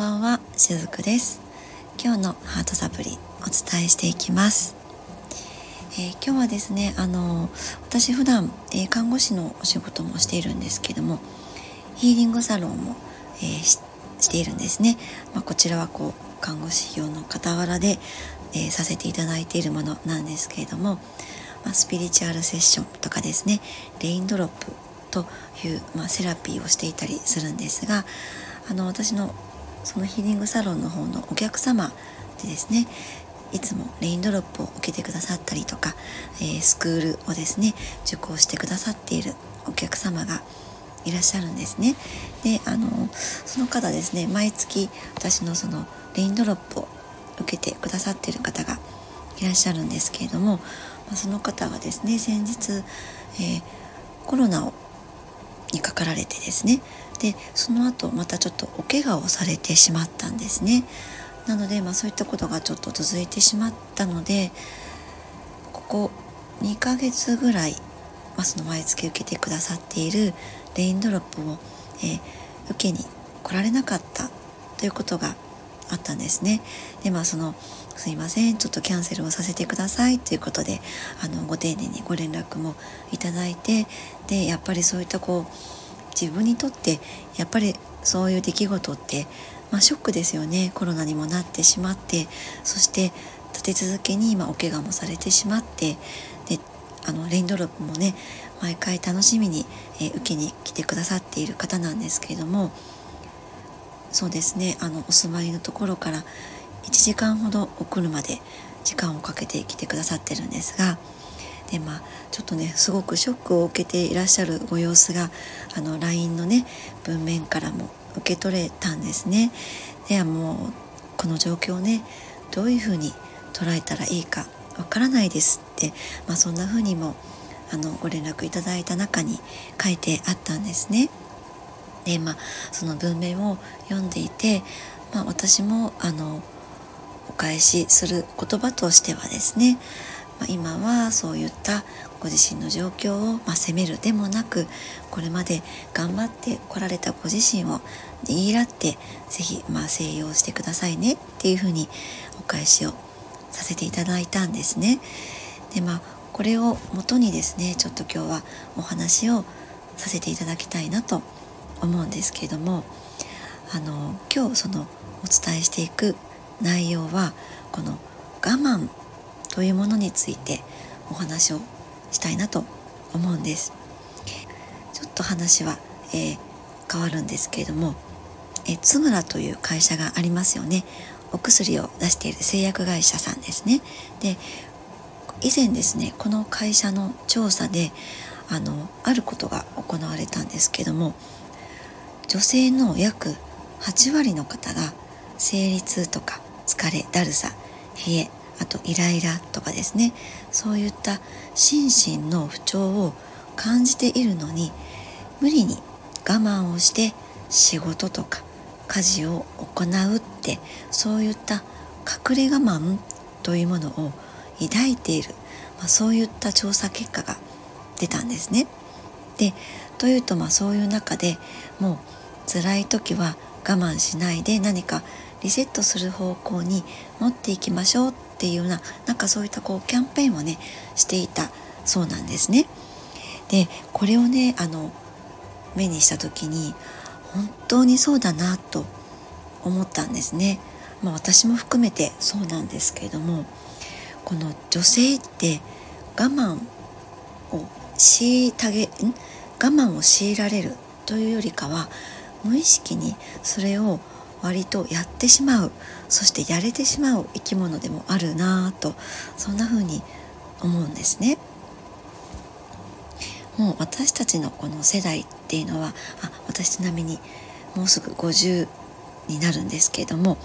ばんは、しずくです。今日のハートサプリお伝えしていきます、えー、今日はですねあの私普段、えー、看護師のお仕事もしているんですけどもヒーリングサロンも、えー、ししているんですね、まあ、こちらはこう看護師用の傍らで、えさせていただいているものなんですけれども、まあ、スピリチュアルセッションとかですねレインドロップという、まあ、セラピーをしていたりするんですがあの私のそのヒーリングサロンの方のお客様でですねいつもレインドロップを受けてくださったりとか、えー、スクールをですね受講してくださっているお客様がいらっしゃるんですね。であのその方ですね毎月私のそのレインドロップを受けてくださっている方がいらっしゃるんですけれども、その方がですね先日、えー、コロナをにかかられてですねでその後またちょっとお怪我をされてしまったんですねなので、まあ、そういったことがちょっと続いてしまったのでここ2ヶ月ぐらい、まあ、その毎月受けてくださっているレインドロップを、えー、受けに来られなかったということがあったんですね。でまあそのすいません。ちょっとキャンセルをさせてください。ということであのご丁寧にご連絡もいただいてでやっぱりそういったこう自分にとってやっぱりそういう出来事って、まあ、ショックですよね。コロナにもなってしまってそして立て続けに今お怪我もされてしまってであのレインドロップもね毎回楽しみに、えー、受けに来てくださっている方なんですけれどもそうですね。あのお住まいのところから1時間ほど送るまで時間をかけて来てくださってるんですがでまあちょっとねすごくショックを受けていらっしゃるご様子があの LINE のね文面からも受け取れたんですね。ではもうこの状況をねどういうふうに捉えたらいいかわからないですって、まあ、そんなふうにもあのご連絡いただいた中に書いてあったんですね。でまあその文面を読んでいて、まあ、私もあのお返しする言葉としてはですね、まあ、今はそういったご自身の状況を、まあ、責めるでもなくこれまで頑張ってこられたご自身を言い合って是非まあ静養してくださいねっていうふうにお返しをさせていただいたんですね。でまあこれをもとにですねちょっと今日はお話をさせていただきたいなと思うんですけれどもあの今日そのお伝えしていく内容はこの我慢というものについてお話をしたいなと思うんです。ちょっと話は、えー、変わるんですけれどもえつむらという会社がありますよね。お薬を出している製薬会社さんですね。で以前ですねこの会社の調査であのあることが行われたんですけども女性の約8割の方が生理痛とか疲れだるさ冷えあとイライラとかですねそういった心身の不調を感じているのに無理に我慢をして仕事とか家事を行うってそういった隠れ我慢というものを抱いている、まあ、そういった調査結果が出たんですね。でというとまあそういう中でもう辛い時は我慢しないで何かリセットする方向に持っていきましょうっていうようななんかそういったこうキャンペーンをねしていたそうなんですね。でこれをねあの目にした時に本当にそうだなと思ったんですね。まあ、私も含めてそうなんですけれどもこの女性って我慢を虐げん？我慢を強いられるというよりかは無意識にそれを割とやってしまうそしてやれてしまう生き物でもあるなぁとそんな風に思うんですね。もう私たちのこの世代っていうのはあ私ちなみにもうすぐ50になるんですけれども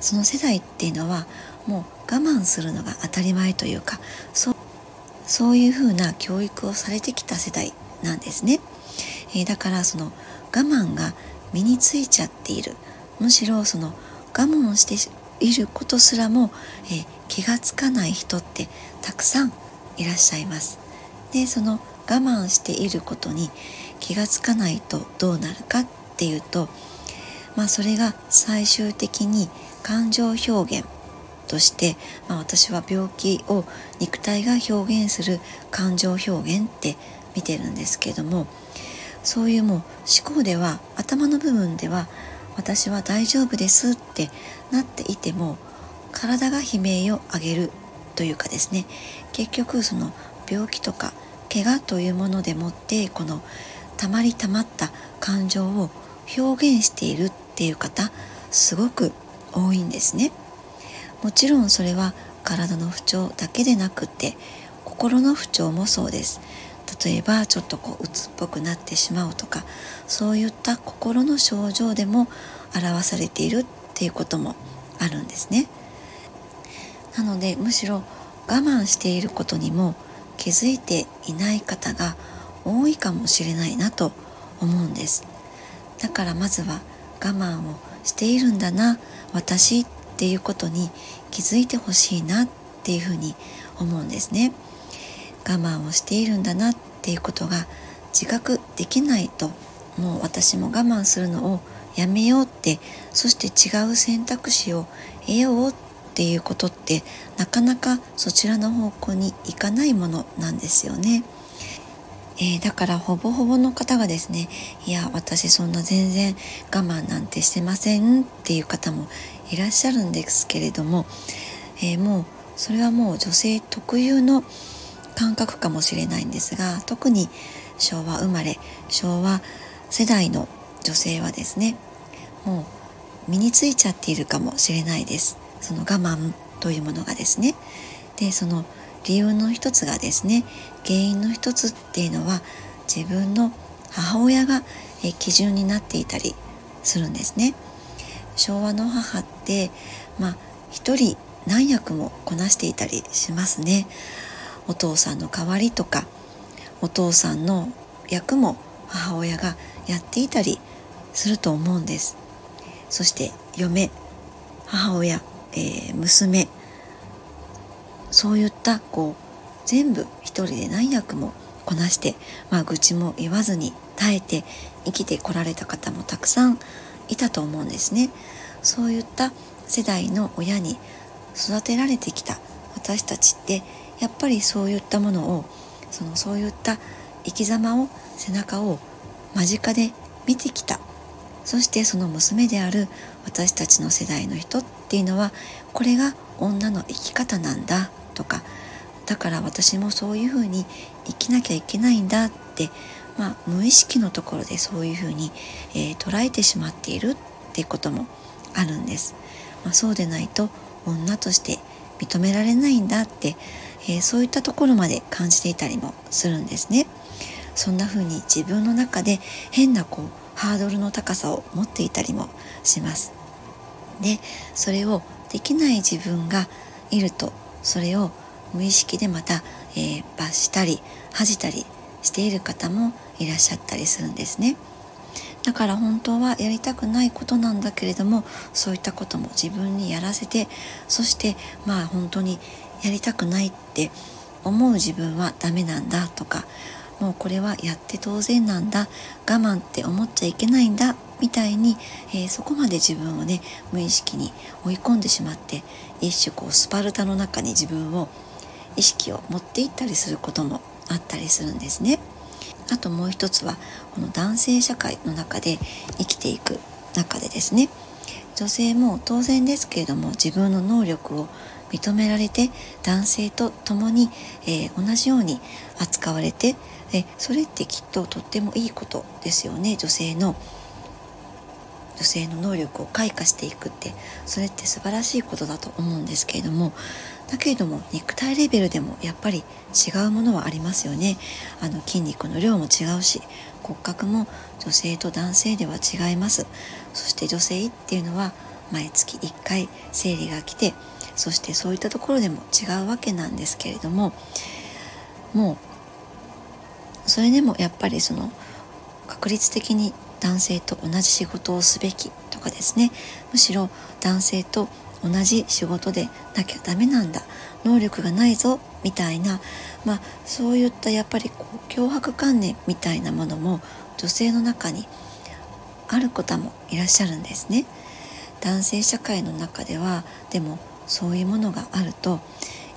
その世代っていうのはもう我慢するのが当たり前というかそうそういうふうな教育をされてきた世代なんですね。えー、だからその我慢が身についちゃっているむしろその我慢していることすらも、えー、気がつかない人ってたくさんいらっしゃいます。でその我慢していることに気がつかないとどうなるかっていうとまあ、それが最終的に感情表現として、まあ、私は病気を肉体が表現する感情表現って見てるんですけどもそういうもう思考では頭の部分では私は大丈夫ですってなっていても体が悲鳴を上げるというかですね。結局その病気とか怪我というものでもってこのたまりたまった感情を表現しているっていう方すごく多いんですね。もちろんそれは体の不調だけでなくて心の不調もそうです。例えばちょっとこう鬱っぽくなってしまうとかそういった心の症状でも表されているっていうこともあるんですね。なのでむしろ我慢していることにも気づいていない方が多いかもしれないなと思うんです。だからまずは我慢をしているんだな私っていうことに気づいてほしいなっていうふうに思うんですね。我慢をしているんだなっていうことが自覚できないともう私も我慢するのをやめようってそして違う選択肢を得ようっていうことってなかなかそちらの方向に行かないものなんですよね。えー、だからほぼほぼの方がですねいや私そんな全然我慢なんてしてませんっていう方もいらっしゃるんですけれども、えー、もうそれはもう女性特有の感覚かもしれないんですが特に昭和生まれ昭和世代の女性はですねもう身についちゃっているかもしれないです。その我慢というものがですね。でその理由の一つがですね原因の一つっていうのは自分の母親が基準になっていたりするんですね。昭和の母ってまあ一人何役もこなしていたりしますね。お父さんの代わりとかお父さんの役も母親がやっていたりすると思うんですそして嫁母親、えー、娘そういったこう全部一人で何役もこなして、まあ、愚痴も言わずに耐えて生きてこられた方もたくさんいたと思うんですね。そういった世代の親に育てられてきた私たちってやっぱりそういったものをそのそういった生き様を背中を間近で見てきた。そしてその娘である私たちの世代の人っていうのはこれが女の生き方なんだとか。だから私もそういうふうに生きなきゃいけないんだって、まあ、無意識のところでそういうふうに、えー、捉えてしまっているっていうこともあるんです。まあ、そうでないと女として認められないんだって、えー、そういったところまで感じていたりもするんですね。そんな風に自分の中で変なこうハードルの高さを持っていたりもします。でそれをできない自分がいるとそれを無意識でまた、えー、罰したり恥じたりしている方もいらっしゃったりするんですね。だから本当はやりたくないことなんだけれどもそういったことも自分にやらせてそしてまあ本当にやりたくないって思う自分はダメなんだとかもうこれはやって当然なんだ我慢って思っちゃいけないんだみたいに、えー、そこまで自分をね無意識に追い込んでしまって一種こうスパルタの中に自分を意識を持っていったりすることもあったりするんですね。あともう一つはこの男性社会の中で生きていく中でですね女性も当然ですけれども自分の能力を認められて男性と共に、えー、同じように扱われてえそれってきっととってもいいことですよね。女性の女性の能力を開花していくって。それって素晴らしいことだと思うんですけれども。だけれども肉体レベルでもやっぱり違うものはありますよね。あの筋肉の量も違うし骨格も女性と男性では違います。そして女性っていうのは毎月1回生理が来てそしてそういったところでも違うわけなんですけれどももうそれでもやっぱりその確率的に男性と同じ仕事をすべきとかですね。むしろ男性と同じ仕事でなきゃダメなんだ。能力がないぞみたいな、まあ、そういったやっぱりこう脅迫観念みたいなものも女性の中にある方もいらっしゃるんですね。男性社会の中ではでもそういうものがあると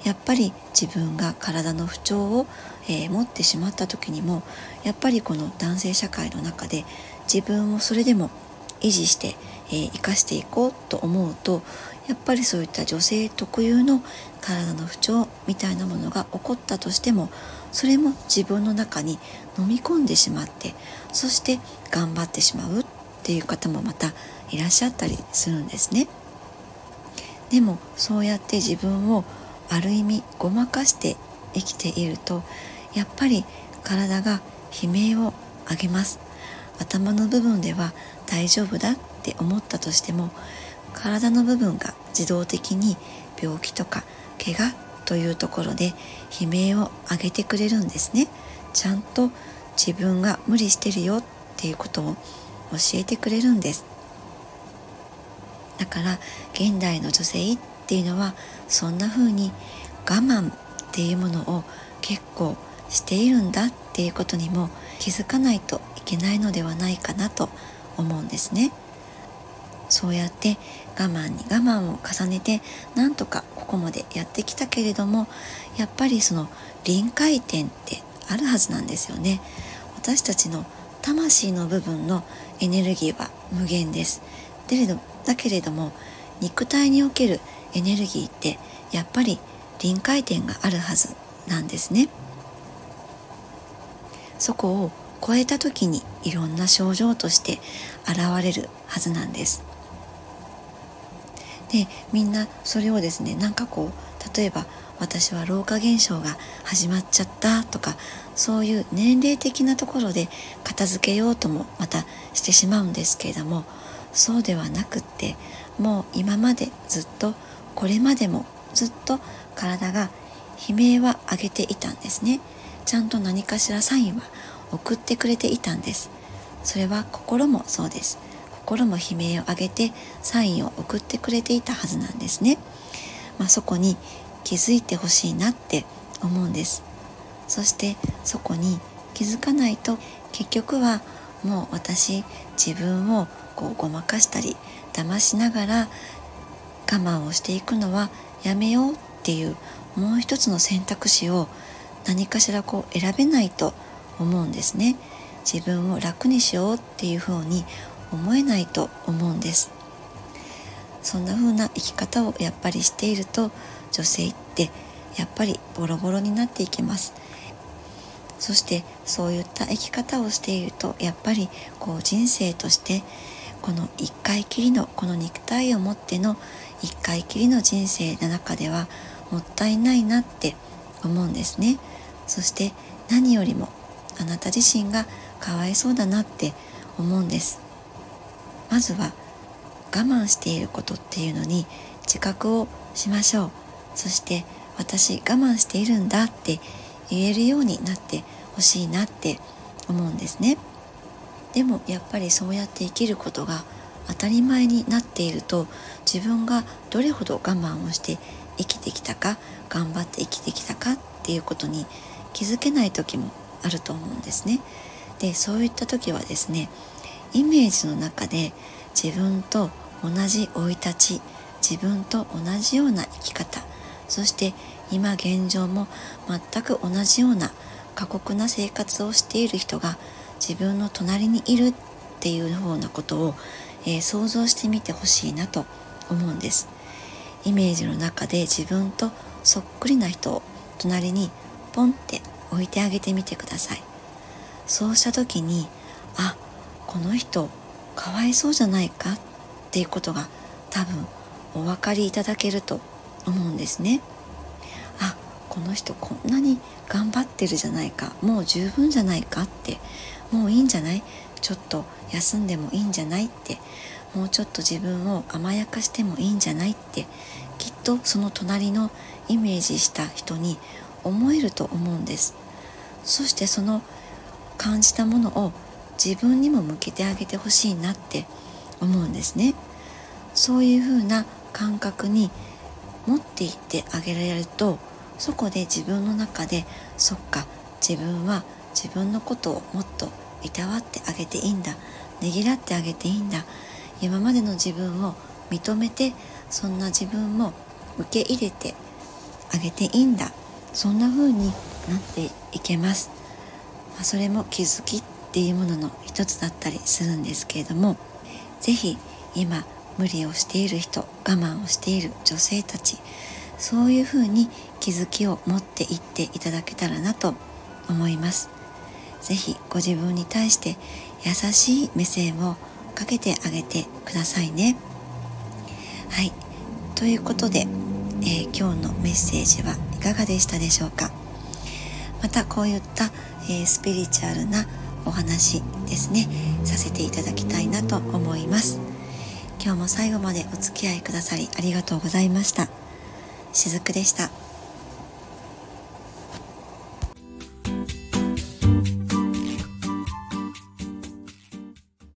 やっぱり自分が体の不調を、えー、持ってしまった時にもやっぱりこの男性社会の中で自分をそれでも維持して、えー、生かしていこうと思うとやっぱりそういった女性特有の体の不調みたいなものが起こったとしてもそれも自分の中に飲み込んでしまってそして頑張ってしまうっていう方もまたいらっしゃったりするんですね。でもそうやって自分をある意味ごまかして生きているとやっぱり体が悲鳴を上げます頭の部分では大丈夫だって思ったとしても体の部分が自動的に病気とか怪我というところで悲鳴を上げてくれるんですねちゃんと自分が無理してるよっていうことを教えてくれるんですだから現代の女性っていうのはそんな風に我慢っていうものを結構しているんだっていうことにも気づかないといけないのではないかなと思うんですね。そうやって我慢に我慢を重ねてなんとかここまでやってきたけれどもやっぱりその臨界点ってあるはずなんですよね。私たちの魂の部分のエネルギーは無限です。だけれども肉体におけるエネルギーってやっぱり臨界点があるはずなんですねそこを超えた時にいろんな症状として現れるはずなんですでみんなそれをですねなんかこう例えば私は老化現象が始まっちゃったとかそういう年齢的なところで片付けようともまたしてしまうんですけれどもそうではなくってもう今までずっとこれまでもずっと体が悲鳴は上げていたんですね。ちゃんと何かしらサインは送ってくれていたんです。それは心もそうです。心も悲鳴を上げてサインを送ってくれていたはずなんですね、まあ、そこに気づいてほしいなって思うんです。そしてそこに気づかないと結局はもう私自分をこうごまかしたり騙しながら我慢をしていくのはやめようっていうもう一つの選択肢を何かしらこう選べないと思うんですね。自分を楽にしようっていうふうに思えないと思うんです。そんな風な生き方をやっぱりしていると女性ってやっぱりボロボロになっていきます。そしてそういった生き方をしているとやっぱりこう人生としてこの一回きりのこの肉体を持っての一回きりの人生の中ではもったいないなって思うんですね。そして何よりもあなた自身がかわいそうだなって思うんです。まずは我慢していることっていうのに自覚をしましょう。そして私我慢しているんだって言えるようになってほしいなって思うんですねでもやっぱりそうやって生きることが当たり前になっていると自分がどれほど我慢をして生きてきたか頑張って生きてきたかっていうことに気づけない時もあると思うんですね。でそういった時はですねイメージの中で自分と同じ生い立ち自分と同じような生き方そして今現状も全く同じような過酷な生活をしている人が自分の隣にいるっていうようなことをえー、想像してみてほしいなと思うんです。イメージの中で自分とそっくりな人を隣にポンって置いてあげてみてください。そうした時にあこの人かわいそうじゃないかっていうことが多分お分かりいただけると思うんですね。あこの人こんなに頑張ってるじゃないか。もう十分じゃないかって。もういいんじゃない？ちょっと休んでもいいんじゃないって。もうちょっと自分を甘やかしてもいいんじゃないって。きっとその隣のイメージした人に思えると思うんです。そしてその感じたものを自分にも向けてあげてほしいなって思うんですね。そういうふうな感覚に持っていってあげられるとそこで自分の中でそっか自分は自分のことをもっといたわってあげていいんだねぎらってあげていいんだ今までの自分を認めてそんな自分も受け入れてあげていいんだそんな風になっていけます、まあ、それも気づきっていうものの一つだったりするんですけれども是非今無理をしている人我慢をしている女性たちそういうふうに気づきを持っていっていただけたらなと思います。是非ご自分に対して優しい目線をかけてあげてくださいね。はい。ということで、えー、今日のメッセージはいかがでしたでしょうか？またこういった、えー、スピリチュアルなお話ですねさせていただきたいなと思います。今日も最後までお付き合いくださりありがとうございましたしずくでした。